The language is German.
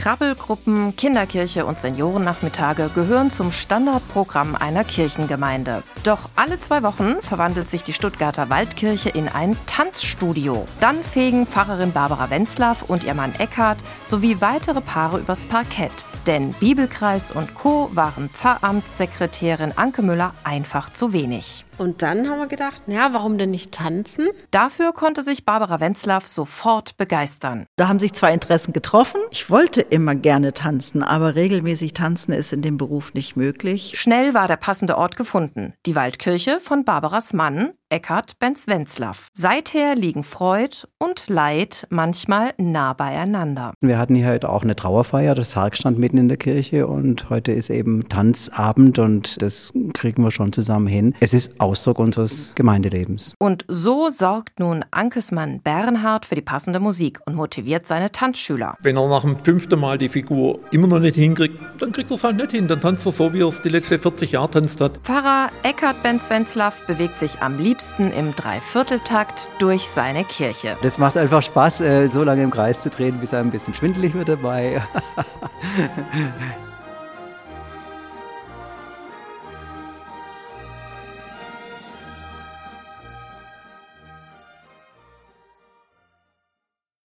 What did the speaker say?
Krabbelgruppen, Kinderkirche und Seniorennachmittage gehören zum Standardprogramm einer Kirchengemeinde. Doch alle zwei Wochen verwandelt sich die Stuttgarter Waldkirche in ein Tanzstudio. Dann fegen Pfarrerin Barbara Wenzlaff und ihr Mann Eckhard sowie weitere Paare übers Parkett. Denn Bibelkreis und Co. waren Pfarramtssekretärin Anke Müller einfach zu wenig. Und dann haben wir gedacht, ja, warum denn nicht tanzen? Dafür konnte sich Barbara Wenzlaff sofort begeistern. Da haben sich zwei Interessen getroffen. Ich wollte immer gerne tanzen, aber regelmäßig tanzen ist in dem Beruf nicht möglich. Schnell war der passende Ort gefunden. Die Waldkirche von Barbaras Mann, Eckhard Benz-Wenzlaff. Seither liegen Freud und Leid manchmal nah beieinander. Wir hatten hier heute auch eine Trauerfeier, das Sarg stand mitten in der Kirche und heute ist eben Tanzabend und das kriegen wir schon zusammen hin. Es ist Ausdruck unseres Gemeindelebens. Und so sorgt nun Ankes Mann Bernhard für die passende Musik und motiviert seine Tanzschüler. Wenn er nach dem fünften Mal die Figur immer noch nicht hinkriegt, dann kriegt er es halt nicht hin. Dann tanzt er so, wie er es die letzten 40 Jahre tanzt hat. Pfarrer Eckhard Benz-Wenzlaff bewegt sich am liebsten liebsten im Dreivierteltakt durch seine Kirche. Das macht einfach Spaß, äh, so lange im Kreis zu drehen, bis er ein bisschen schwindelig wird dabei.